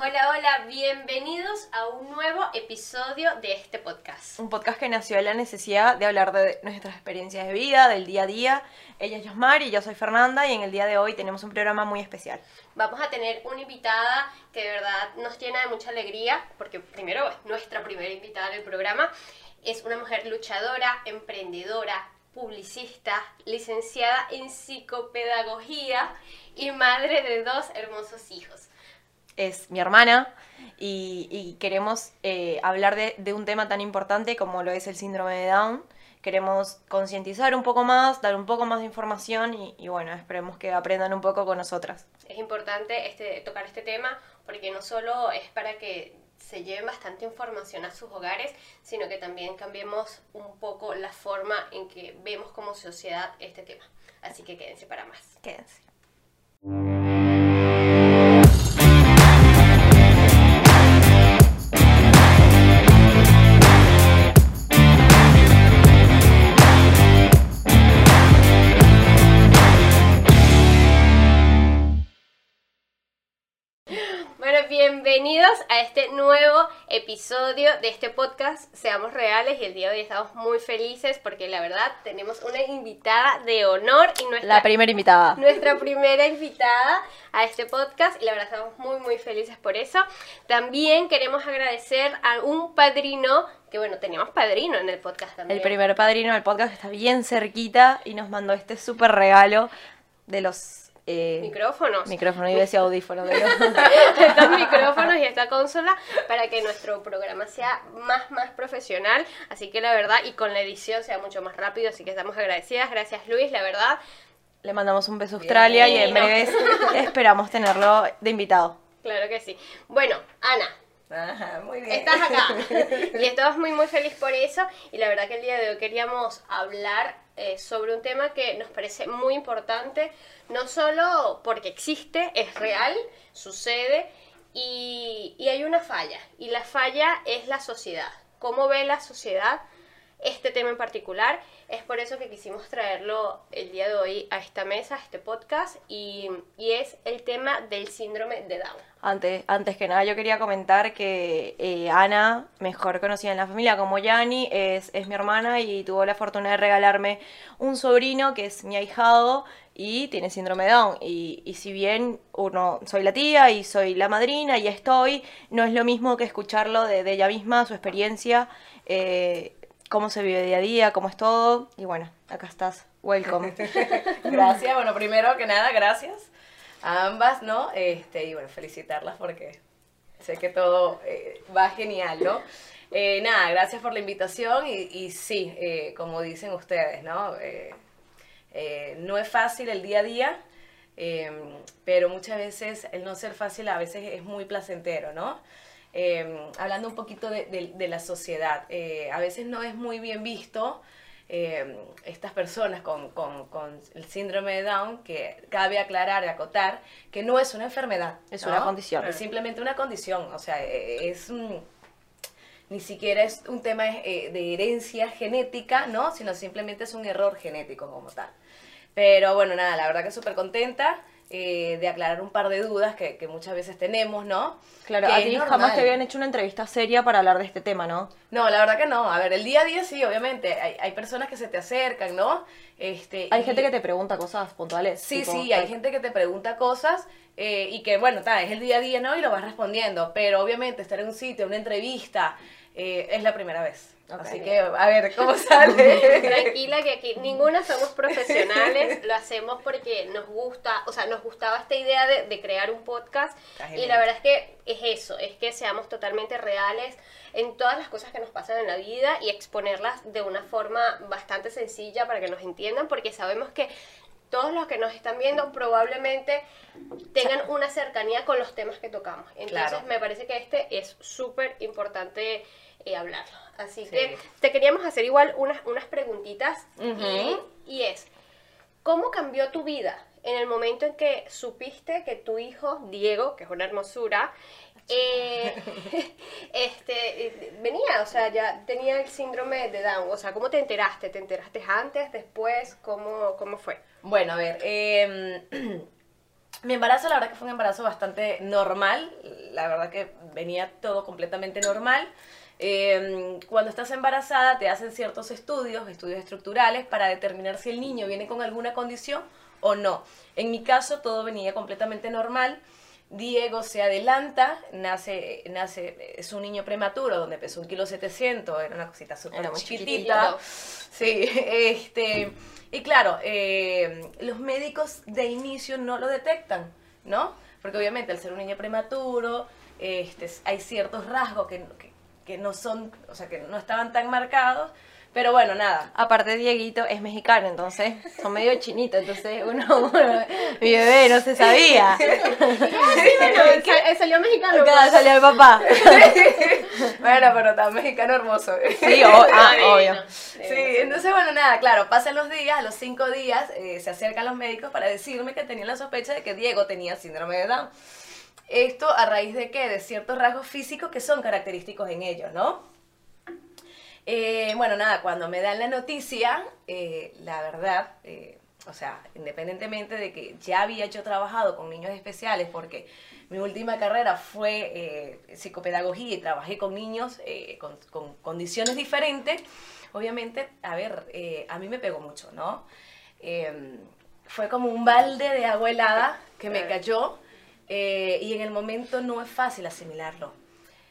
Hola, hola, bienvenidos a un nuevo episodio de este podcast. Un podcast que nació de la necesidad de hablar de nuestras experiencias de vida, del día a día. Ella es Yosmar y yo soy Fernanda y en el día de hoy tenemos un programa muy especial. Vamos a tener una invitada que de verdad nos llena de mucha alegría, porque primero es nuestra primera invitada del programa. Es una mujer luchadora, emprendedora, publicista, licenciada en psicopedagogía y madre de dos hermosos hijos es mi hermana y, queremos eh, hablar de, un tema tan importante como lo es el síndrome de Down. Queremos concientizar un poco más, dar un poco más de información y, bueno, esperemos que aprendan un poco con nosotras. Es importante este, tocar este tema porque no solo es para que se lleven bastante información a sus hogares, sino que también cambiemos un poco la forma en que vemos como sociedad este tema. Así que quédense para más. Quédense. A este nuevo episodio de este podcast Seamos Reales y el día de hoy estamos muy felices porque la verdad tenemos una invitada de honor y nuestra la primera invitada. Nuestra primera invitada a este podcast y la verdad estamos muy muy felices por eso. También queremos agradecer a un padrino que bueno, teníamos padrino en el podcast también. El primer padrino del podcast está bien cerquita y nos mandó este súper regalo de los eh, micrófonos. Micrófono y ese audífono. De Estos micrófonos y esta consola para que nuestro programa sea más, más profesional. Así que la verdad, y con la edición sea mucho más rápido. Así que estamos agradecidas. Gracias Luis, la verdad. Le mandamos un beso a Australia y en breve esperamos tenerlo de invitado. Claro que sí. Bueno, Ana, Ajá, muy bien. Estás acá. y estamos muy, muy feliz por eso. Y la verdad que el día de hoy queríamos hablar eh, sobre un tema que nos parece muy importante, no solo porque existe, es real, sucede, y, y hay una falla. Y la falla es la sociedad. ¿Cómo ve la sociedad este tema en particular? Es por eso que quisimos traerlo el día de hoy a esta mesa, a este podcast, y, es el tema del síndrome de Down. Antes, antes que nada, yo quería comentar que eh, Ana, mejor conocida en la familia como Yani, es, es mi hermana y tuvo la fortuna de regalarme un sobrino que es mi ahijado y tiene síndrome de Down. Y, y, si bien uno soy la tía y soy la madrina y estoy, no es lo mismo que escucharlo de, ella misma, su experiencia. Eh, cómo se vive día a día, cómo es todo. Y bueno, acá estás. Welcome. gracias. Bueno, primero que nada, gracias a ambas, ¿no? Este, y bueno, felicitarlas porque sé que todo eh, va genial, ¿no? Eh, nada, gracias por la invitación y, sí, eh, como dicen ustedes, ¿no? no es fácil el día a día, pero muchas veces el no ser fácil a veces es muy placentero, ¿no? Em, hablando un poquito de, la sociedad, a veces no es muy bien visto em, estas personas con, el síndrome de Down, que cabe aclarar y acotar que no es una enfermedad. Es una condición. Es simplemente una condición, o sea, e, es ni siquiera es un tema eh, de herencia genética, ¿no? Sino simplemente es un error genético como tal. Pero bueno, nada, la verdad que súper contenta. Eh, de aclarar un par de dudas que, que, muchas veces tenemos, ¿no? Claro, a ti jamás te habían hecho una entrevista seria para hablar de este tema, ¿no? No, la verdad que no. A ver, el día a día sí, obviamente. Hay, hay personas que se te acercan, ¿no? Este, hay gente que te pregunta cosas puntuales. Sí, sí, hay gente que te pregunta cosas eh, y que, bueno, está, es el día a día, ¿no? Y lo vas respondiendo. Pero obviamente estar en un sitio, una entrevista, eh, es la primera vez. Así que, a ver, ¿cómo sale? Tranquila, que aquí ninguna somos profesionales, lo hacemos porque nos gusta, o sea, nos gustaba esta idea de, crear un podcast y la verdad es que es eso, es que seamos totalmente reales en todas las cosas que nos pasan en la vida y exponerlas de una forma bastante sencilla para que nos entiendan, porque sabemos que todos los que nos están viendo probablemente tengan una cercanía con los temas que tocamos. Entonces me parece que este es súper importante eh, hablarlo. Así que te queríamos hacer igual unas, unas preguntitas y, es, ¿cómo cambió tu vida en el momento en que supiste que tu hijo, Diego, que es una hermosura, eh, este, venía, o sea, ya tenía el síndrome de Down. O sea, ¿cómo te enteraste? ¿Te enteraste antes, después? ¿Cómo, cómo fue? Bueno, a ver, eh, Mi embarazo, la verdad que fue un embarazo bastante normal, la verdad que venía todo completamente normal. Em, cuando estás embarazada te hacen ciertos estudios, estudios estructurales, para determinar si el niño viene con alguna condición o no. En mi caso todo venía completamente normal. Diego se adelanta, nace, nace, es un niño prematuro donde pesó un kilo setecientos, era una cosita súper chiquitita. Sí, este, y claro, eh, los médicos de inicio no lo detectan, ¿no? Porque obviamente al ser un niño prematuro, este, hay ciertos rasgos que, que, que no son, o sea, que no estaban tan marcados, pero bueno, nada. Aparte Dieguito es mexicano, entonces son medio chinitos, entonces uno, mi bebé no se sabía. Eh, salió mexicano. Claro, salió el papá. bueno, pero está mexicano hermoso. Sí, ah, obvio. Sí, entonces bueno, nada, claro, pasan los días, a los cinco días eh, se acercan los médicos para decirme que tenían la sospecha de que Diego tenía síndrome de Down. Esto a raíz de qué? De ciertos rasgos físicos que son característicos en ellos, ¿no? Eh, bueno, nada, cuando me dan la noticia, eh, la verdad, eh, o sea, independientemente de que ya había yo trabajado con niños especiales, porque mi última carrera fue psicopedagogía y trabajé con niños con, con, condiciones diferentes, obviamente, a ver, a mí me pegó mucho, ¿no? fue como un balde de agua helada que me cayó y en el momento no es fácil asimilarlo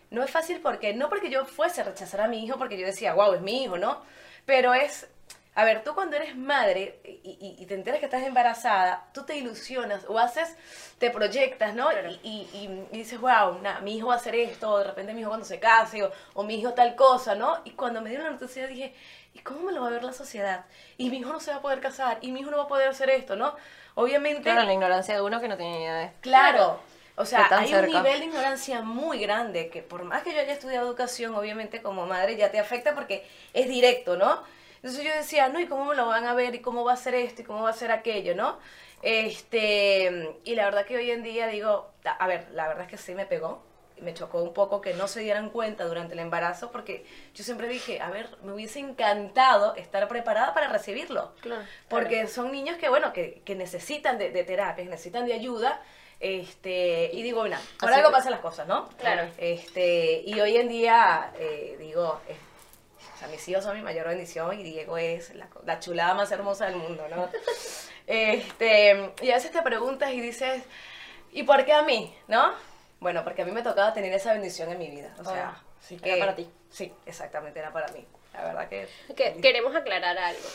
no es fácil porque, no porque yo fuese a rechazar a mi hijo, porque yo decía, wow, es mi hijo, ¿no? Pero es, a ver, tú cuando eres madre y, te enteras que estás embarazada, tú te ilusionas o haces, te proyectas, ¿no? Y, y, dices, wow, mi hijo va a hacer esto, de repente mi hijo cuando se case, o, o mi hijo tal cosa, ¿no? Y cuando me dieron la noticia dije, ¿y cómo me lo va a ver la sociedad? Y mi hijo no se va a poder casar, y mi hijo no va a poder hacer esto, ¿no? Obviamente... Claro, la ignorancia de uno que no tiene ni idea de... Claro. O sea, hay un nivel de ignorancia muy grande que por más que yo haya estudiado educación, obviamente como madre ya te afecta porque es directo, ¿no? Entonces yo decía, no, ¿y cómo me lo van a ver? ¿Y cómo va a ser esto? ¿Y cómo va a ser aquello? ¿No? Este, y la verdad que hoy en día digo, a ver, la verdad es que sí me pegó, me chocó un poco que no se dieran cuenta durante el embarazo porque yo siempre dije, a ver, me hubiese encantado estar preparada para recibirlo. Claro, porque son niños que, bueno, que, que necesitan de, de terapia, necesitan de ayuda este, y digo, bueno, por algo pasan las cosas, ¿no? Claro. Este, y hoy en día, eh, digo, o sea, mis hijos son mi mayor bendición y Diego es la, chulada más hermosa del mundo, ¿no? este, y a veces te preguntas y dices, ¿y por qué a mí? ¿No? Bueno, porque a mí me tocaba tener esa bendición en mi vida. O sea, ah, sí era para ti. Sí, exactamente, era para mí. La verdad que... que queremos aclarar algo.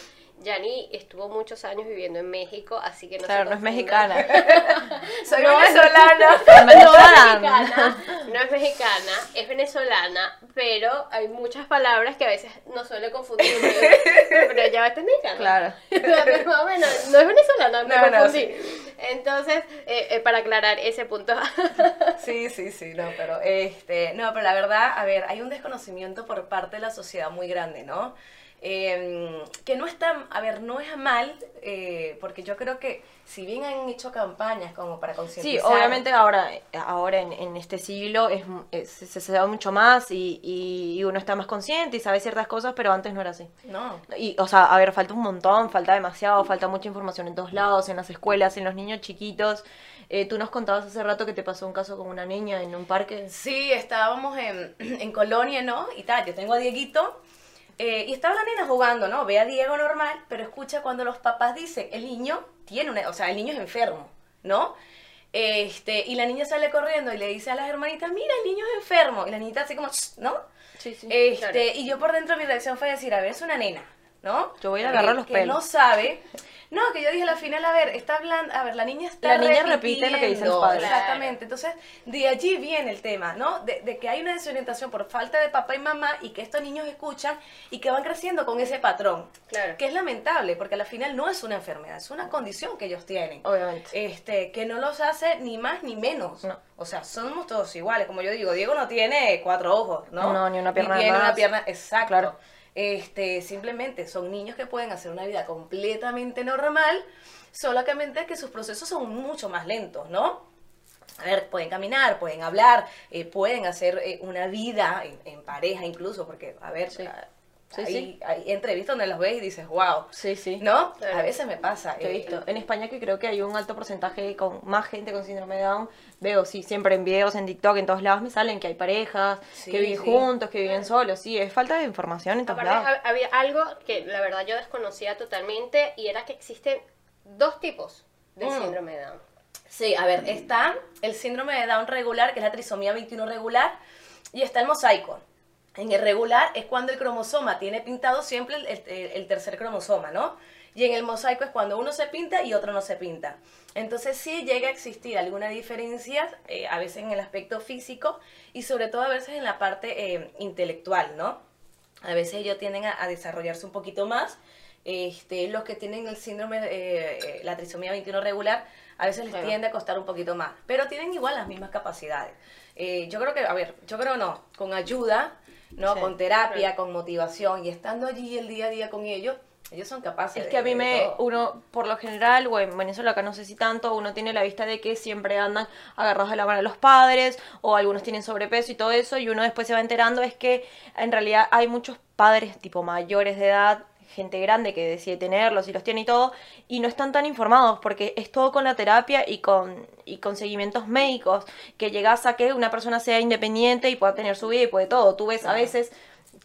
Yani estuvo muchos años viviendo en México, así que no Claro, no es mexicana. Soy venezolana. No, es mexicana. No es mexicana, es venezolana, pero hay muchas palabras que a veces no suele confundir. pero ya va mexicana. Claro. bueno, no es venezolana, me confundí. Entonces, eh, eh, para aclarar ese punto. sí, sí, sí, no, pero este, no, pero la verdad, a ver, hay un desconocimiento por parte de la sociedad muy grande, ¿no? Em, que no está, a ver, no es mal, eh, porque yo creo que si bien han hecho campañas como para concientizar... Sí, obviamente ahora, ahora en, este siglo es, se, se, da mucho más y, y, uno está más consciente y sabe ciertas cosas, pero antes no era así. No. Y, o sea, a ver, falta un montón, falta demasiado, falta mucha información en todos lados, en las escuelas, en los niños chiquitos. Eh, tú nos contabas hace rato que te pasó un caso con una niña en un parque. Sí, estábamos en, en Colonia, ¿no? Y tal, yo tengo a Dieguito eh, y estaba la nena jugando, ¿no? Ve a Diego normal, pero escucha cuando los papás dicen, el niño tiene una, o sea, el niño es enfermo, ¿no? Este, y la niña sale corriendo y le dice a las hermanitas, mira, el niño es enfermo. Y la niñita así como, ¿no? Sí, sí. Este, Y yo por dentro mi reacción fue decir, a ver, es una nena, ¿no? Yo voy a agarrar los que pelos. no sabe no, que yo dije al final, a ver, está hablando, a ver, la niña está La niña repite lo que dicen los padres. Exactamente, entonces de allí viene el tema, ¿no? De, de, que hay una desorientación por falta de papá y mamá y que estos niños escuchan y que van creciendo con ese patrón. Claro. Que es lamentable, porque al final no es una enfermedad, es una condición que ellos tienen. Obviamente. Este, que no los hace ni más ni menos. No. O sea, somos todos iguales, como yo digo, Diego no tiene cuatro ojos, ¿no? No, ni una pierna ni tiene una pierna, exacto. Claro. Este, simplemente son niños que pueden hacer una vida completamente normal, solamente que sus procesos son mucho más lentos, ¿no? A ver, pueden caminar, pueden hablar, eh, pueden hacer eh, una vida en, pareja incluso, porque, a ver, Sí, hay, hay, entrevistas donde los ves y dices, wow. Sí, sí. ¿No? A veces me pasa. he visto. Eh, en España que creo que hay un alto porcentaje con más gente con síndrome de Down. Veo, sí, siempre en videos, en TikTok, en todos lados me salen que hay parejas, que viven juntos, que viven solos. Sí, es falta de información en todos lados. Había algo que la verdad yo desconocía totalmente y era que existen dos tipos de mm. síndrome de Down. Sí, a ver, está el síndrome de Down regular, que es la trisomía 21 regular, y está el mosaico. En el regular es cuando el cromosoma tiene pintado siempre el, tercer cromosoma, ¿no? Y en el mosaico es cuando uno se pinta y otro no se pinta. Entonces sí llega a existir alguna diferencia, eh, a veces en el aspecto físico y sobre todo a veces en la parte eh, intelectual, ¿no? A veces ellos tienden a, desarrollarse un poquito más. Este, los que tienen el síndrome, eh, la trisomía 21 regular, a veces les tiende a costar un poquito más, pero tienen igual las mismas capacidades. yo creo que, a ver, yo creo no, con ayuda ¿no? con terapia, con motivación y estando allí el día a día con ellos, ellos son capaces. Es que a mí me, uno, por lo general, o en Venezuela acá no sé si tanto, uno tiene la vista de que siempre andan agarrados de la mano a los padres, o algunos tienen sobrepeso y todo eso, y uno después se va enterando es que en realidad hay muchos padres tipo mayores de edad gente grande que decide tenerlos y los tiene y todo, y no están tan informados porque es todo con la terapia y con, y con seguimientos médicos, que llegas a que una persona sea independiente y pueda tener su vida y puede todo. Tú ves a veces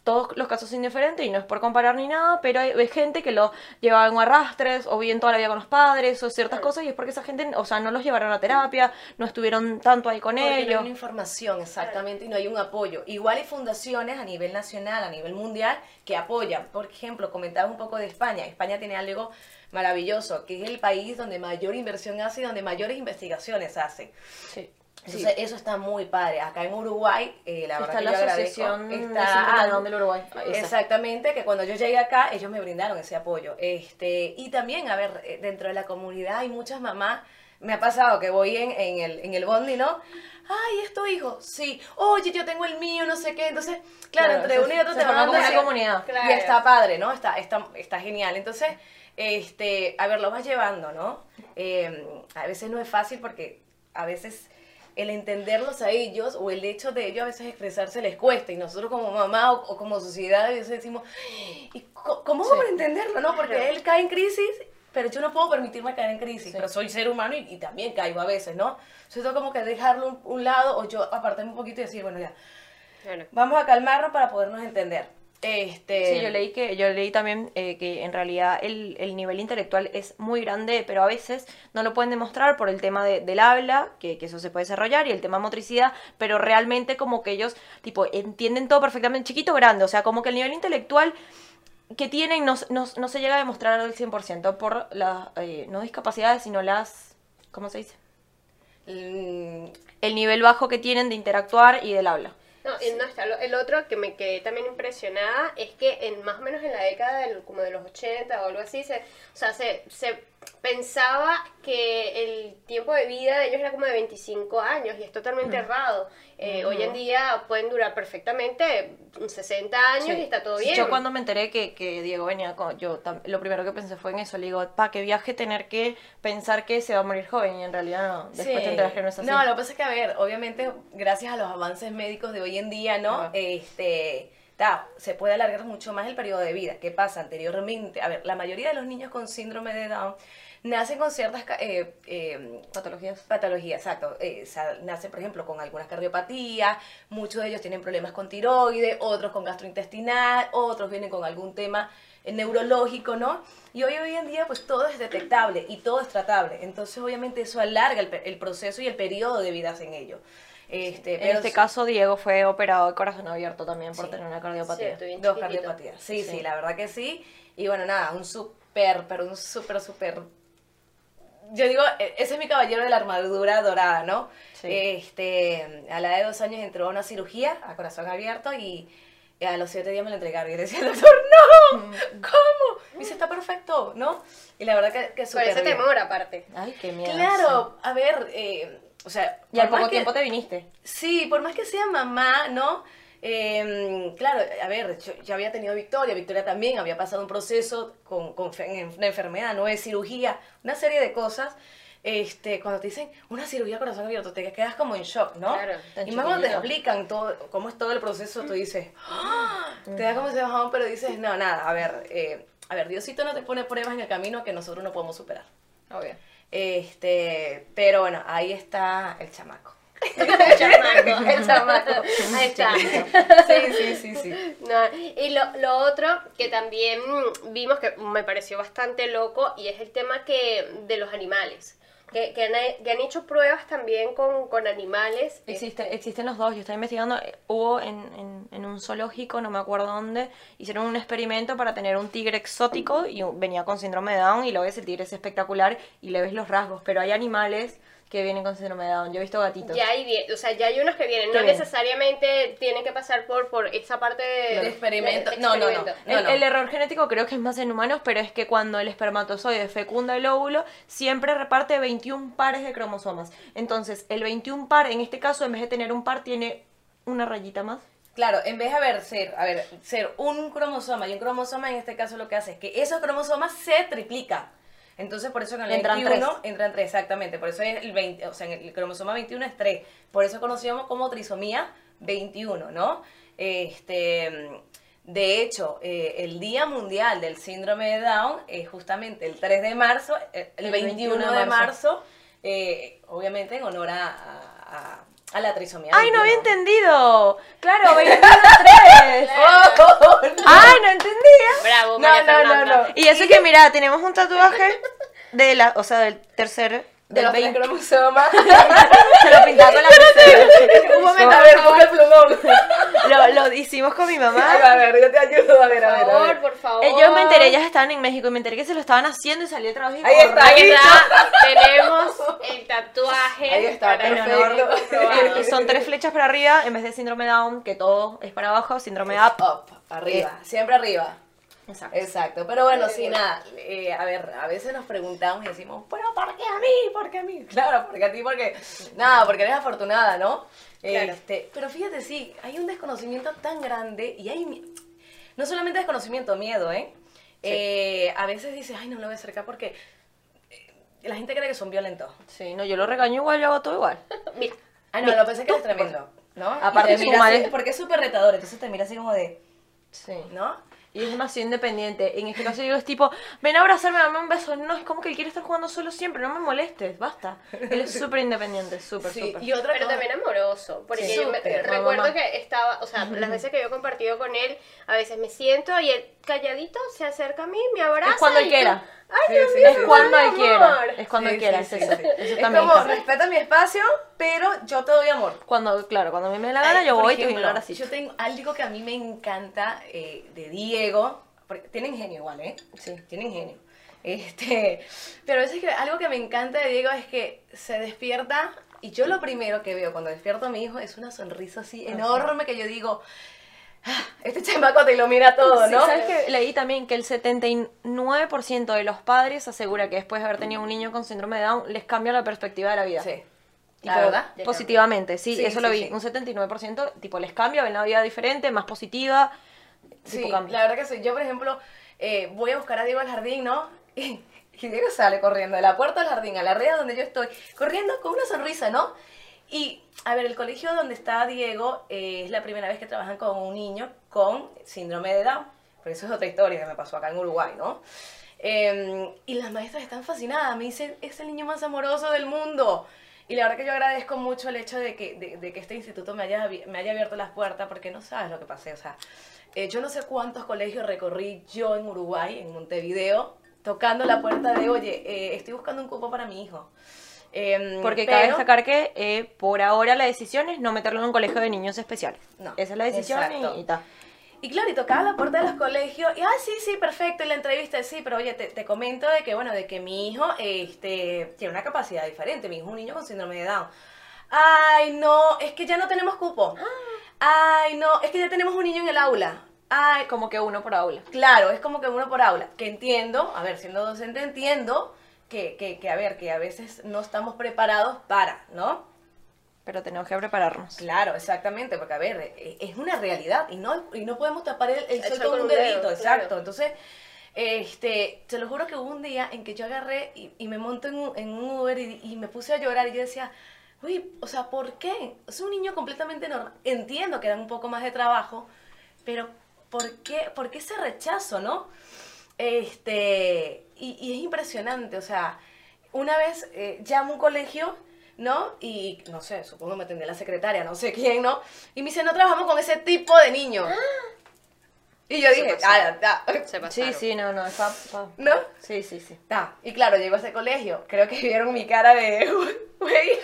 todos los casos son diferentes y no es por comparar ni nada, pero hay, gente que lo lleva en arrastres o bien toda la vida con los padres o ciertas cosas y es porque esa gente, o sea, no los llevaron a terapia, no estuvieron tanto ahí con ellos. No hay una información exactamente y no hay un apoyo. Igual hay fundaciones a nivel nacional, a nivel mundial que apoyan. Por ejemplo, comentaba un poco de España. España tiene algo maravilloso, que es el país donde mayor inversión hace y donde mayores investigaciones hace. Sí. Entonces, eso está muy padre. Acá en Uruguay, eh, la verdad está que la asociación está del Uruguay. Exactamente, que cuando yo llegué acá, ellos me brindaron ese apoyo. Este, y también, a ver, eh, dentro de la comunidad hay muchas mamás. Me ha pasado que voy en, en, el, en el bondi, ¿no? Ay, ¿es tu hijo? Sí. Oye, yo tengo el mío, no sé qué. Entonces, claro, entre uno y otro te van una comunidad. Y está padre, ¿no? Está, está, está genial. Entonces, este, a ver, lo vas llevando, ¿no? Eh, a veces no es fácil porque a veces el entenderlos a ellos o el hecho de ellos a veces expresarse les cuesta y nosotros como mamá o, como sociedad a veces decimos, ¿y cómo vamos a entenderlo? no? Porque él cae en crisis, pero yo no puedo permitirme caer en crisis, pero soy ser humano y, también caigo a veces, ¿no? Entonces tengo como que dejarlo un, un lado o yo apartarme un poquito y decir, bueno, ya, vamos a calmarnos para podernos entender. Este... Sí, yo leí que yo leí también eh, que en realidad el, nivel intelectual es muy grande, pero a veces no lo pueden demostrar por el tema del habla, que, eso se puede desarrollar, y el tema motricidad, pero realmente como que ellos tipo entienden todo perfectamente, chiquito o grande, o sea, como que el nivel intelectual que tienen no, se llega a demostrar al 100% por las, eh, no discapacidades, sino las, ¿cómo se dice? El nivel bajo que tienen de interactuar y del habla. No, no está. El otro que me quedé también impresionada es que en más o menos en la década del, como de los 80 o algo así, se, o sea, se, se pensaba que el tiempo de vida de ellos era como de 25 años y es totalmente errado. Eh, hoy en día pueden durar perfectamente 60 años y está todo bien. Yo cuando me enteré que, que Diego venía con, yo lo primero que pensé fue en eso, le digo, pa, que viaje tener que pensar que se va a morir joven y en realidad no, después te enteras que no es así. No, lo que pasa es que, a ver, obviamente gracias a los avances médicos de hoy en día, ¿no? Este... se puede alargar mucho más el periodo de vida. ¿Qué pasa anteriormente? A ver, la mayoría de los niños con síndrome de Down nacen con ciertas eh, eh, patologías. Patologías, exacto. Eh, nacen, por ejemplo, con algunas cardiopatías, muchos de ellos tienen problemas con tiroides, otros con gastrointestinal, otros vienen con algún tema neurológico, ¿no? Y hoy, hoy en día, pues todo es detectable y todo es tratable. Entonces, obviamente, eso alarga el, proceso y el periodo de vida en ello. Este, en este caso, Diego fue operado de corazón abierto también por tener una cardiopatía. Dos cardiopatías. Sí, sí, la verdad que sí. Y bueno, nada, un súper, pero un súper, súper yo digo, e, ese es mi caballero de la armadura dorada, ¿no? Este, a la edad de dos años entró a una cirugía a corazón abierto y, a los siete días me lo entregaron. Y yo decía, doctor, no, mm. ¿cómo? Y dice, está perfecto, ¿no? Y la verdad que, que súper ese temor aparte. Ay, qué miedo. Claro, a ver, eh, o sea... Y al poco tiempo te viniste. Sí, por más que sea mamá, ¿no? Eh, claro, a ver, yo ya había tenido Victoria, Victoria también había pasado un proceso con, con una enfermedad, no es cirugía, una serie de cosas. Este, cuando te dicen una cirugía corazón abierto, te quedas como en shock, ¿no? Claro, y más cuando te explican todo, cómo es todo el proceso, tú dices, ¡Ah! te da como ese bajón, pero dices, no, nada, a ver, eh, a ver, Diosito no te pone pruebas en el camino que nosotros no podemos superar. Obvio. Este, pero bueno, ahí está el chamaco. El chamaco. El chamaco. Ahí está. Sí, sí, sí, sí. No, y lo, lo otro que también vimos que me pareció bastante loco y es el tema que de los animales. Que, que, han, que han hecho pruebas también con, con animales. Existe, existen los dos, yo estaba investigando, eh, hubo en, en, en un zoológico, no me acuerdo dónde, hicieron un experimento para tener un tigre exótico y venía con síndrome de Down y lo ves, el tigre es espectacular y le ves los rasgos, pero hay animales que vienen con síndrome de Down, yo he visto gatitos. Ya hay, o sea, ya hay unos que vienen, no bien. necesariamente tienen que pasar por, por esa parte de, De experimento. de- No, no, no. experimento. No, El, no. el error genético creo que es más en humanos, pero es que cuando el espermatozoide fecunda el óvulo, siempre reparte 21 pares de cromosomas. Entonces, el 21 par, en este caso, en vez de tener un par, tiene una rayita más. Claro, en vez de haber ser, a ver, ser un cromosoma y un cromosoma en este caso lo que hace es que esos cromosomas se triplican. Entonces, por eso en el Entran 21 tres. entran tres, exactamente. Por eso es el 20, o sea, en el cromosoma 21 es 3. Por eso conocíamos como trisomía 21, ¿no? Este, de hecho, eh, el Día Mundial del Síndrome de Down es justamente el 3 de marzo, eh, el, El 21, 21 de de marzo, eh, obviamente en honor a, a- a la trisomía. ¡Ay, no había 21. entendido! ¡Claro, 21 3! Oh, no. ¡Ay, no entendía! Bravo, No, María no, no, Fernanda. no. Y eso que, mira, tenemos un tatuaje de la, o sea, del tercer... De los 20 cromosomas. Se lo pintaba con la tercera. Un momento, a ver, busca el plumón. Lo, lo hicimos con mi mamá. A ver, yo te ayudo. A ver, a Por ver. a favor, por favor. Eh, Yo me enteré, ellas estaban en México y me enteré que se lo estaban haciendo y salí de trabajo y Ahí está. Ahí está, tenemos el tatuaje. Ahí está, para perfecto. Y son tres flechas para arriba en vez de síndrome Down, que todo es para abajo, síndrome up. Up, arriba, siempre arriba. Exacto. Exacto, pero bueno, sí, nada. eh, a ver, a veces nos preguntamos y decimos, ¿pero por qué a mí? ¿Por qué a mí? Claro, porque a ti, porque. Nada, porque eres afortunada, ¿no? Claro. Este, pero fíjate, sí, hay un desconocimiento tan grande y hay. No solamente desconocimiento, miedo, ¿eh? Eh, a veces dices, ay, no me lo voy a acercar porque. eh, La gente cree que son violentos. Sí, no, yo lo regaño igual, yo hago todo igual. Mira, Ah, no, lo pensé que eres tremendo, ¿no? Aparte te su mira madre- así- Porque es súper retador, entonces te mira así como de. Sí. ¿No? Y es demasiado independiente. En este caso digo, es tipo, ven a abrazarme, dame un beso. No, es como que él quiere estar jugando solo siempre, no me molestes, basta. Él es súper independiente, súper, Sí, súper. y otra pero cosa- también amoroso. Porque Sí, yo me- recuerdo mamá. que estaba, o sea, las veces que yo he compartido con él, a veces me siento y él calladito se acerca a mí, me abraza. Es cuando él quiera. tú, Ay, Sí, sí, Es cuando él quiera. amor. Es cuando Sí, él quiera, sí, es sí, eso. Eso Es también como, respeta mi espacio, pero yo te doy amor. Cuando, claro, cuando a mí me da la gana, Ay, yo voy y te doy abracito. Yo tengo algo que a mí me encanta eh, de Diego, porque tiene ingenio igual, ¿eh? Sí, tiene ingenio. Este, pero a veces que algo que me encanta de Diego es que se despierta y yo lo primero que veo cuando despierto a mi hijo es una sonrisa así enorme que yo digo, "Ah, este chamaco te ilumina todo, Sí, ¿no? ¿Sabes que leí también que el 79% de los padres asegura que después de haber tenido un niño con síndrome de Down les cambia la perspectiva de la vida? Sí. Tipo, La verdad. Positivamente, sí, Sí, eso lo vi. Un 79% tipo les cambia, ven la vida diferente, más positiva. Sí, tipo la verdad que sí. Yo, por ejemplo, eh, voy a buscar a Diego al jardín, ¿no? Y, y Diego sale corriendo de la puerta del jardín a la red donde yo estoy, corriendo con una sonrisa, ¿no? Y, a ver, el colegio donde está Diego eh, es la primera vez que trabajan con un niño con síndrome de Down. Pero eso es otra historia que me pasó acá en Uruguay, ¿no? Eh, y las maestras están fascinadas, me dicen, es el niño más amoroso del mundo. Y la verdad que yo agradezco mucho el hecho de que, de, de que este instituto me haya, me haya abierto las puertas, porque no sabes lo que pasé. O sea, eh, yo no sé cuántos colegios recorrí yo en Uruguay, en Montevideo, tocando la puerta de, oye, eh, estoy buscando un cupo para mi hijo. Em, Porque pero- cabe destacar que eh, por ahora la decisión es no meterlo en un colegio de niños especiales. No, Esa es la decisión y, y ta. Y claro, y tocaba la puerta de los colegios, y ah, sí, sí, perfecto, y la entrevista, sí, pero oye, te, te comento de que, bueno, de que mi hijo este, tiene una capacidad diferente, mi hijo es un niño con síndrome de Down. Ay, no, es que ya no tenemos cupo. Ay, no, es que ya tenemos un niño en el aula. Ay, Como que uno por aula. Claro, es como que uno por aula. Que entiendo, a ver, siendo docente entiendo que, que, que, a ver, que a veces no estamos preparados para, ¿no? Pero tenemos que prepararnos. Claro, exactamente, porque a ver, e- es una realidad y no, y no podemos tapar el, el sol con un dedito, claro. exacto. Entonces, este, te lo juro que hubo un día en que yo agarré y, y me monto en un, en un Uber y, y me puse a llorar y yo decía, uy, o sea, ¿por qué? Es un niño completamente normal. Entiendo que da un poco más de trabajo, pero ¿por qué, por qué ese rechazo, no? Este, y, y es impresionante, o sea, una vez eh, llamo a un colegio, ¿no? Y no sé, supongo me atendía la secretaria, no sé quién, ¿no? Y me dice, no trabajamos con ese tipo de niños. Y yo Se dije, ah, ah, Se pasaron. Sí, sí, no, no, está, está- ¿no? Sí, sí, sí. Ta. Y claro, llego a ese colegio. Creo que vieron mi cara de, güey.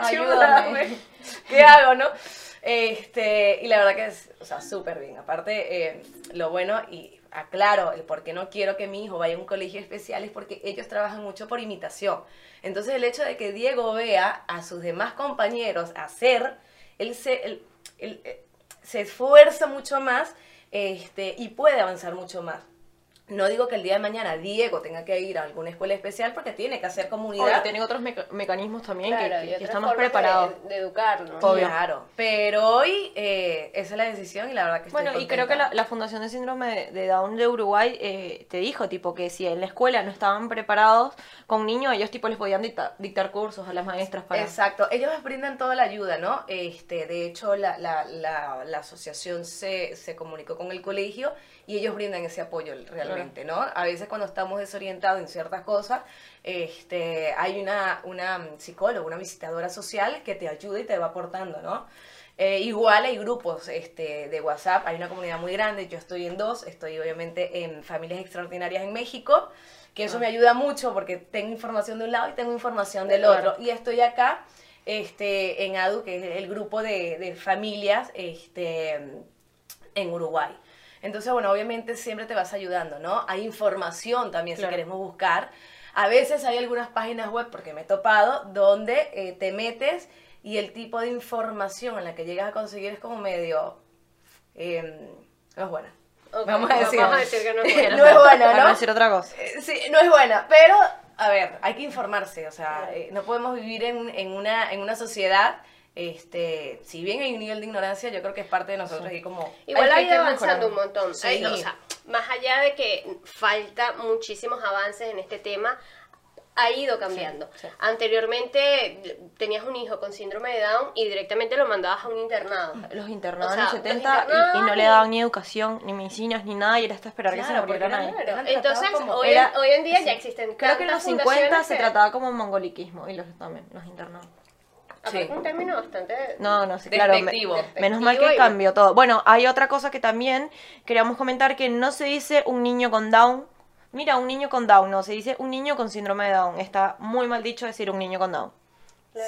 Ayúdame. ¿Qué hago, no? Este, y la verdad que es, o sea, súper bien. Aparte, eh, lo bueno, y aclaro, el por qué no quiero que mi hijo vaya a un colegio especial es porque ellos trabajan mucho por imitación. Entonces, el hecho de que Diego vea a sus demás compañeros hacer, él se, él- eh, se esfuerza mucho más este, y puede avanzar mucho más. No digo que el día de mañana Diego tenga que ir a alguna escuela especial porque tiene que hacer comunidad. Ahora, tienen otros meca- mecanismos también que- Claro, que, están más de- preparados. De, educarnos. Obvio. Claro, pero hoy eh, esa es la decisión y la verdad que estoy Bueno, y creo que la, la Fundación de Síndrome de, de Down de Uruguay eh, te dijo, tipo, que si en la escuela no estaban preparados con niños, ellos, tipo, les podían dicta- dictar cursos a las maestras para... Exacto, ellos brindan toda la ayuda, ¿no? Este, de hecho, la, la, la, la asociación se, se comunicó con el colegio y ellos brindan ese apoyo realmente, ¿no? A veces cuando estamos desorientados en ciertas cosas, este, hay una, una psicóloga, una visitadora social que te ayuda y te va aportando, ¿no? Eh, igual hay grupos este, de WhatsApp, hay una comunidad muy grande, yo estoy en dos, estoy obviamente en Familias Extraordinarias en México, que eso me ayuda mucho porque tengo información de un lado y tengo información del otro. Y estoy acá este, en ADU, que es el grupo de, de familias este, en Uruguay. Entonces, bueno, obviamente siempre te vas ayudando, ¿no? Hay información también Claro. si queremos buscar. A veces hay algunas páginas web, porque me he topado, donde eh, te metes y el tipo de información en la que llegas a conseguir es como medio... eh, no es buena. Ok, Vamos a decir. vamos a decir que no es buena. No es buena, ¿no? decir otra cosa. Eh, Sí, no es buena, pero a ver, hay que informarse, o sea, eh, no podemos vivir en, en una, en una sociedad, este, si bien hay un nivel de ignorancia, yo creo que es parte de nosotros y como... Igual ha ido avanzando un montón. Sí. Hay- o sea, más allá de que falta muchísimos avances en este tema, ha ido cambiando. Sí, sí. Anteriormente tenías un hijo con síndrome de Down y directamente lo mandabas a un internado. Los internados O sea, en los los 70 y- no le daban ni educación, ni medicinas, ni nada, y era hasta esperar que se Claro, nos muriera porque nadie. eran- Claro. Entonces, como- hoy, Era- hoy en día sí. ya existen Creo que en los tantas 50 fundaciones se que- trataba como mongoliquismo, y los también, los internados. Aparte, Sí. un término bastante... No, no, sí, claro. me- menos mal que cambió todo. Bueno, hay otra cosa que también queríamos comentar, que no se dice un niño con Down. Mira, un niño con Down, no, se dice un niño con síndrome de Down. Está muy mal dicho decir un niño con Down.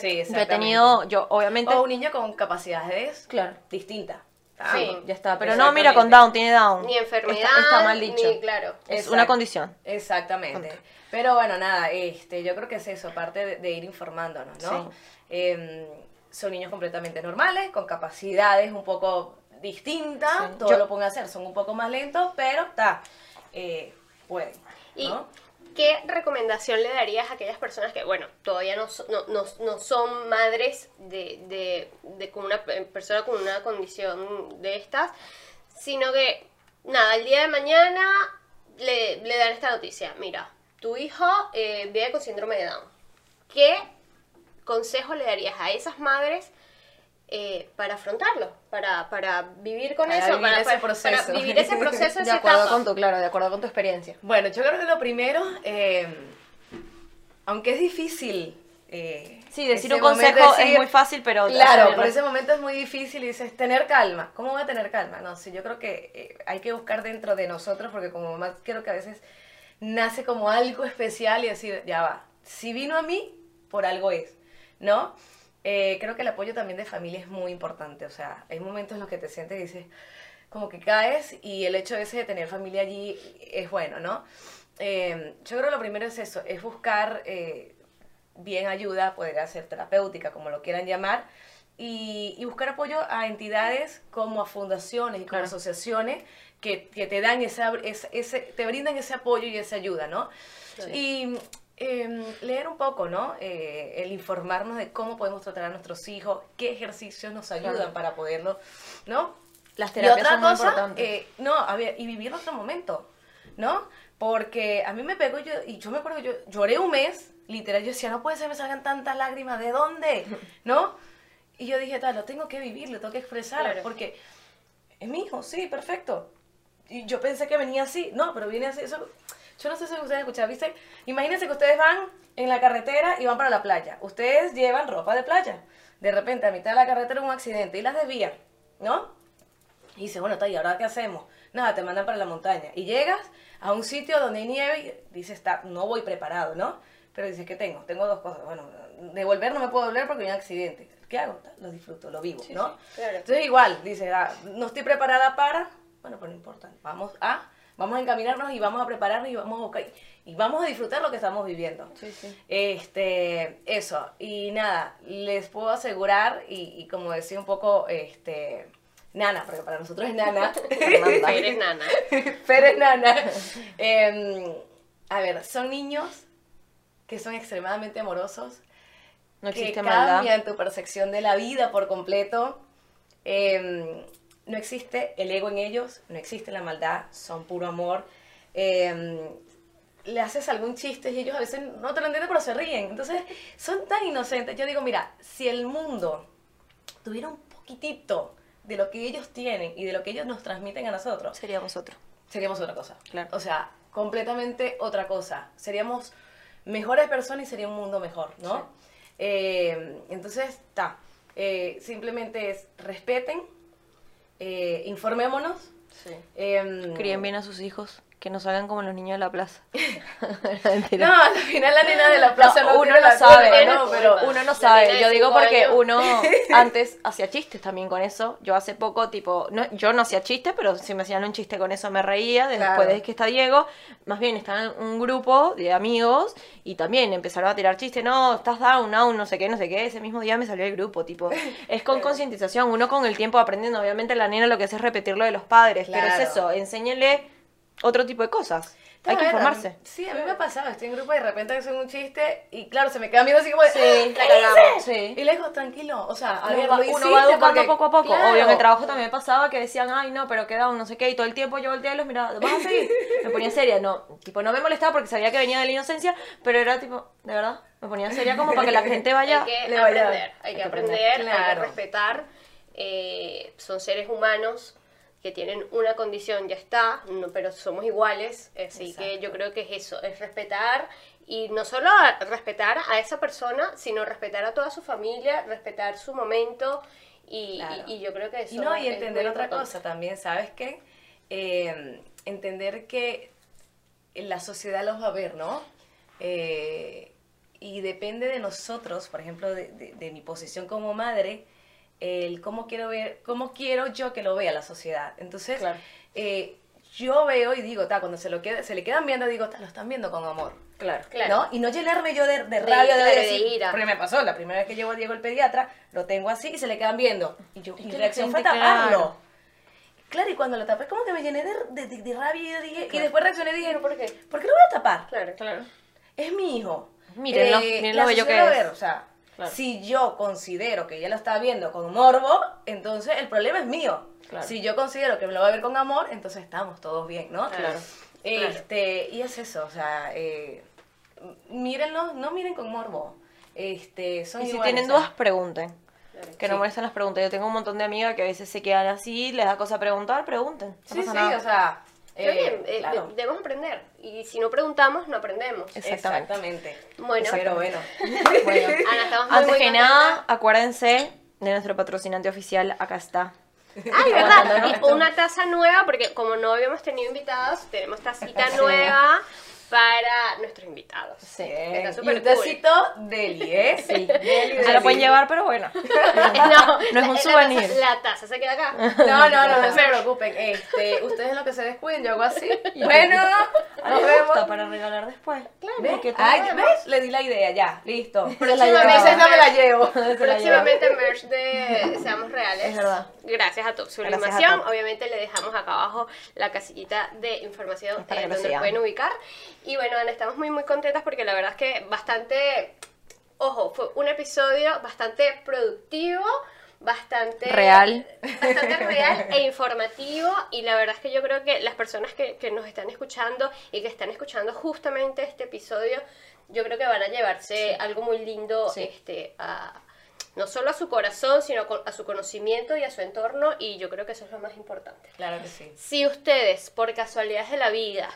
Sí, Yo he tenido, yo obviamente... O un niño con capacidades Claro. distintas. Sí. Ya está, pero no, mira, con. Down, tiene Down. Ni enfermedad, Está, está mal dicho. ni claro. Es una condición. Exactamente. Pero bueno, nada, este, yo creo que es eso, aparte de, de ir informándonos, ¿no? Sí. Em, son niños completamente normales, con capacidades un poco distintas, Sí. todo Yo- lo pueden hacer, son un poco más lentos, pero está, eh, pueden, ¿Y ¿no? Qué recomendación le darías a aquellas personas que, bueno, todavía no, no, no- no son madres de, de, de con una pe- persona con una condición de estas, sino que, nada, el día de mañana le, le dan esta noticia, mira, tu hijo eh, vive con síndrome de Down. ¿Qué consejo le darías a esas madres? Eh, para afrontarlo, para, para vivir con Para eso, vivir para, ese para- proceso. para vivir ese proceso, De esa acuerdo etapa. con tu, claro, de acuerdo con tu experiencia. Bueno, yo creo que lo primero, eh, aunque es difícil... eh, Sí, decir un consejo momento es decir- muy fácil, pero... Claro, por ese momento es muy difícil y dices, tener calma. ¿Cómo voy a tener calma? No, sí, yo creo que eh, hay que buscar dentro de nosotros porque como mamá creo que a veces nace como algo especial y decir, ya va, si vino a mí, por algo es, ¿no? Eh, creo que el apoyo también de familia es muy importante, o sea, hay momentos en los que te sientes y dices, como que caes y el hecho ese de tener familia allí es bueno, ¿no? Eh, yo creo que lo primero es eso, es buscar eh, bien ayuda, podría ser terapéutica, como lo quieran llamar, y, y buscar apoyo a entidades como a fundaciones y como Claro. asociaciones que, que te dan esa, ese, ese- te brindan ese apoyo y esa ayuda, ¿no? Y eh, leer un poco, ¿no? Eh, el informarnos de cómo podemos tratar a nuestros hijos, qué ejercicios nos ayudan Claro. para poderlo, ¿no? Las Y terapias otra son muy cosa, importantes. eh, no, a ver, y vivir otro momento, ¿no? Porque a mí me pegó yo, y yo me acuerdo, yo lloré un mes, literal, yo decía, no puede ser, me salgan tantas lágrimas, ¿de dónde? ¿No? Y yo dije, tal, lo tengo que vivir, lo tengo que expresar, Claro. porque es mi hijo, sí, perfecto. y yo pensé que venía así. No, pero viene así. Eso, yo no sé si ustedes escuchan, ¿viste? Imagínense que ustedes van en la carretera y van para la playa. Ustedes llevan ropa de playa. De repente, a mitad de la carretera un accidente y las desvían, ¿no? Y dice, bueno, está, ¿y ahora qué hacemos? Nada, te mandan para la montaña. Y llegas a un sitio donde hay nieve y dices, está, no voy preparado, ¿no? Pero dices, ¿qué tengo? Tengo dos cosas. Bueno, devolver no me puedo volver porque hay un accidente. ¿Qué hago? Lo disfruto, lo vivo, ¿no? claro. Entonces igual, dice, ah, no estoy preparada para, bueno, pues no importa, vamos a, vamos a encaminarnos y vamos a prepararnos y vamos a buscar, y vamos a disfrutar lo que estamos viviendo. Sí, sí. Este, eso, y nada, les puedo asegurar, y, y como decía un poco, este, Nana, porque para nosotros es Nana. Eres nana. Fer es Nana. Em, a ver, son niños que son extremadamente amorosos, No que existe maldad. cambian tu percepción de la vida por completo. Em, no existe el ego en ellos, no existe la maldad, son puro amor. Em, le haces algún chiste y ellos a veces no te lo entienden, pero se ríen. Entonces, son tan inocentes. Yo digo, mira, si el mundo tuviera un poquitito de lo que ellos tienen y de lo que ellos nos transmiten a nosotros, Seríamos otro. seríamos otra cosa. Claro. O sea, completamente otra cosa. Seríamos mejores personas y sería un mundo mejor, ¿no? Eh, entonces, está. simplemente es respeten, eh, informémonos. Sí. em, Críen bien a sus hijos, que no salgan como los niños de la plaza. No, al final la nena de la plaza no, uno tiene no la sabe, culpa, no, ¿no? Pero uno no sabe, yo digo porque años. uno antes hacía chistes también con eso. Yo hace poco, tipo, no, yo no hacía chistes, pero si me hacían un chiste con eso me reía. Después Claro. de que está Diego, más bien estaba en un grupo de amigos y también empezaron a tirar chistes. No, estás down, down, no sé qué, no sé qué. Ese mismo día me salió el grupo, tipo, es con concientización. Uno con el tiempo aprendiendo. Obviamente la nena lo que hace es repetir lo de los padres, pero Claro. es eso, enséñele otro tipo de cosas. Hay que informarse. Sí, a mí me ha pasado, estoy en grupo y de repente hacen un chiste y claro, se me quedan viendo así como de, Sí, "¿Qué la cagamos, hice?". sí. Y le digo, tranquilo, o sea, a Uno ver, uno va educando porque- poco a poco. Claro. Obvio, en el trabajo también me pasaba que decían, ay, no, pero queda un no sé qué. Y todo el tiempo yo volteaba y los miraba, ¿vas a seguir? Me ponía seria. No, tipo, no me molestaba porque sabía que venía de la inocencia, pero era tipo, de verdad, me ponía seria como para que la gente vaya. hay que le vaya- aprender, hay que hay que aprender, aprender, hay que respetar. eh, son seres humanos que tienen una condición, ya está, no- pero somos iguales, así que yo creo que es eso, es respetar y no solo a- respetar a esa persona, sino respetar a toda su familia, respetar su momento y, Claro. y- y yo creo que eso Y no, y entender otra importante. cosa también, ¿sabes qué? Eh, entender que la sociedad los va a ver, ¿no? Eh, y depende de nosotros, por ejemplo, de, de- de mi posición como madre, el cómo quiero ver, cómo quiero yo que lo vea la sociedad. Entonces, Claro. eh, yo veo y digo, ta, cuando se lo queda, se le quedan viendo, digo, ta, lo están viendo con amor. Claro. Claro. ¿no? Y no llenarme yo de, de rabia, de, de ira. Porque me pasó, la primera vez que llevo a Diego el pediatra, lo tengo así y se le quedan viendo. Y yo, Es mi reacción fue taparlo. claro. Claro, y cuando lo tapé, como que me llené de, de, de- de rabia y, yo dije, y después reaccioné y dije, ¿Pero por qué? ¿por qué lo voy a tapar? Claro. Claro. Es mi hijo. Mírenlo, miren lo la bello que es. ver, o sea, Claro. si yo considero que ella lo está viendo con morbo, entonces el problema es mío. Claro. Si yo considero que me lo va a ver con amor, entonces estamos todos bien, ¿no? Claro. Este, y es eso, o sea, eh, mírenlo, no miren con morbo. Este, son Y si iguales, tienen dudas, pregunten. Que no molesten las preguntas. Yo tengo un montón de amigas que a veces se quedan así, les da cosa preguntar, pregunten. No Sí, sí, nada. o sea, eh, bien, eh, claro. de- debemos aprender. Y si no preguntamos, no aprendemos. Exactamente. Exactamente. Bueno. pero bueno. Bueno, Ana, estamos muy, antes muy que nada, acuérdense de nuestro patrocinante oficial. Acá está. Ay, Aguantando ¿verdad? esto. Una taza nueva, porque como no habíamos tenido invitados, tenemos tacita nueva para nuestros invitados. Sí. Está Y súper un cool. tecito deli, ¿eh? Sí. Deli, Se deli. pueden llevar, pero bueno. no, No es un la- souvenir. La taza, se queda acá. No, no, no, no se preocupen. Este, ustedes lo que se descuiden, yo hago así. Bueno, A nos vemos. para regalar después. ¿Ves? Porque todo Ay, lo ¿ves? Le di la idea, ya, listo. Próximamente, Esa no me la llevo. próximamente merch de Seamos Reales. Es verdad. Gracias a Top a Sublimación. Top. Obviamente le dejamos acá abajo la casillita de información Para eh, que lo donde lo pueden ubicar. Y bueno, Ana, estamos muy muy contentas porque la verdad es que bastante, ojo, fue un episodio bastante productivo. Bastante Real. bastante real e informativo y la verdad es que yo creo que las personas que, que nos están escuchando y que están escuchando justamente este episodio yo creo que van a llevarse algo muy lindo Sí. este a, no solo a su corazón, sino a su conocimiento y a su entorno y yo creo que eso es lo más importante. Claro que sí. Si ustedes, por casualidades de la vida,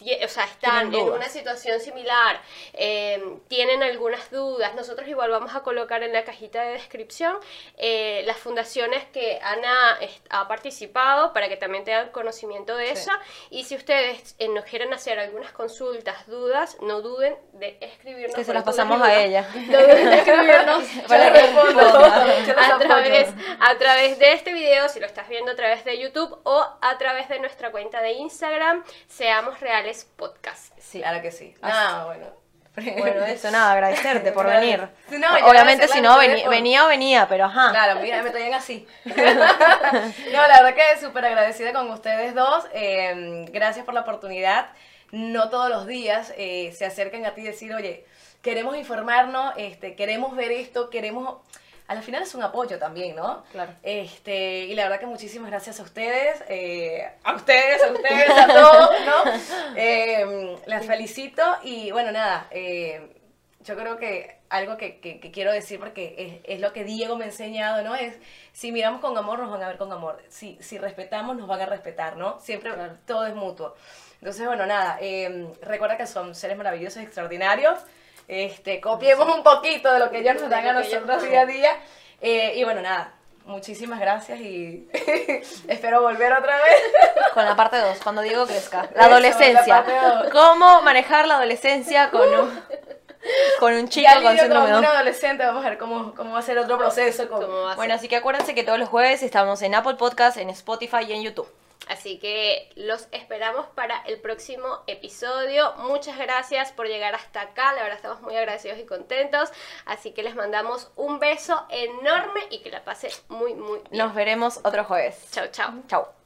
o sea, están en una situación similar, eh, tienen algunas dudas, nosotros igual vamos a colocar en la cajita de descripción eh, las fundaciones que Ana ha participado para que también tengan conocimiento de eso. Y si ustedes eh, nos quieren hacer algunas consultas, dudas, no duden de escribirnos. Que se las pasamos a ella. No duden de escribirnos para que a, través, a través de este video, si lo estás viendo a través de YouTube o a través de nuestra cuenta de Instagram, seamos reales podcast. Sí. Claro que sí. Ah, bueno. Bueno, eso, nada, agradecerte por venir. Obviamente, si no, venía, o venía, pero ajá. Claro, mira, me traían así. no, la verdad que súper agradecida con ustedes dos. Em, gracias por la oportunidad. No todos los días eh, se acercan a ti y decir, oye, queremos informarnos, este, queremos ver esto, queremos al final es un apoyo también, ¿no? Claro. Este, y la verdad que muchísimas gracias a ustedes, eh, a ustedes, a ustedes, a todos, ¿no? Eh, las felicito y bueno, nada, eh, yo creo que algo que, que, quiero decir, porque es, es, lo que Diego me ha enseñado, ¿no? Es, si miramos con amor, nos van a ver con amor. Si, si respetamos, nos van a respetar, ¿no? Siempre todo es mutuo. Entonces, bueno, nada, recuerda que son seres maravillosos, extraordinarios. Este, copiemos un poquito de lo que ellos nos dan a nosotros día a día. Eh, y bueno, nada, muchísimas gracias y espero volver otra vez. Con la parte 2, cuando Diego crezca. La adolescencia. ¿Cómo manejar la adolescencia con un, con un chico con síndrome de un adolescente, vamos a ver cómo, cómo va a ser otro proceso. Bueno, así que acuérdense que todos los jueves estamos en Apple Podcast, en Spotify y en YouTube. Así que los esperamos para el próximo episodio. Muchas gracias por llegar hasta acá. La verdad estamos muy agradecidos y contentos. Así que les mandamos un beso enorme y que la pasen muy, muy bien. Nos veremos otro jueves. Chao, chao. Chao.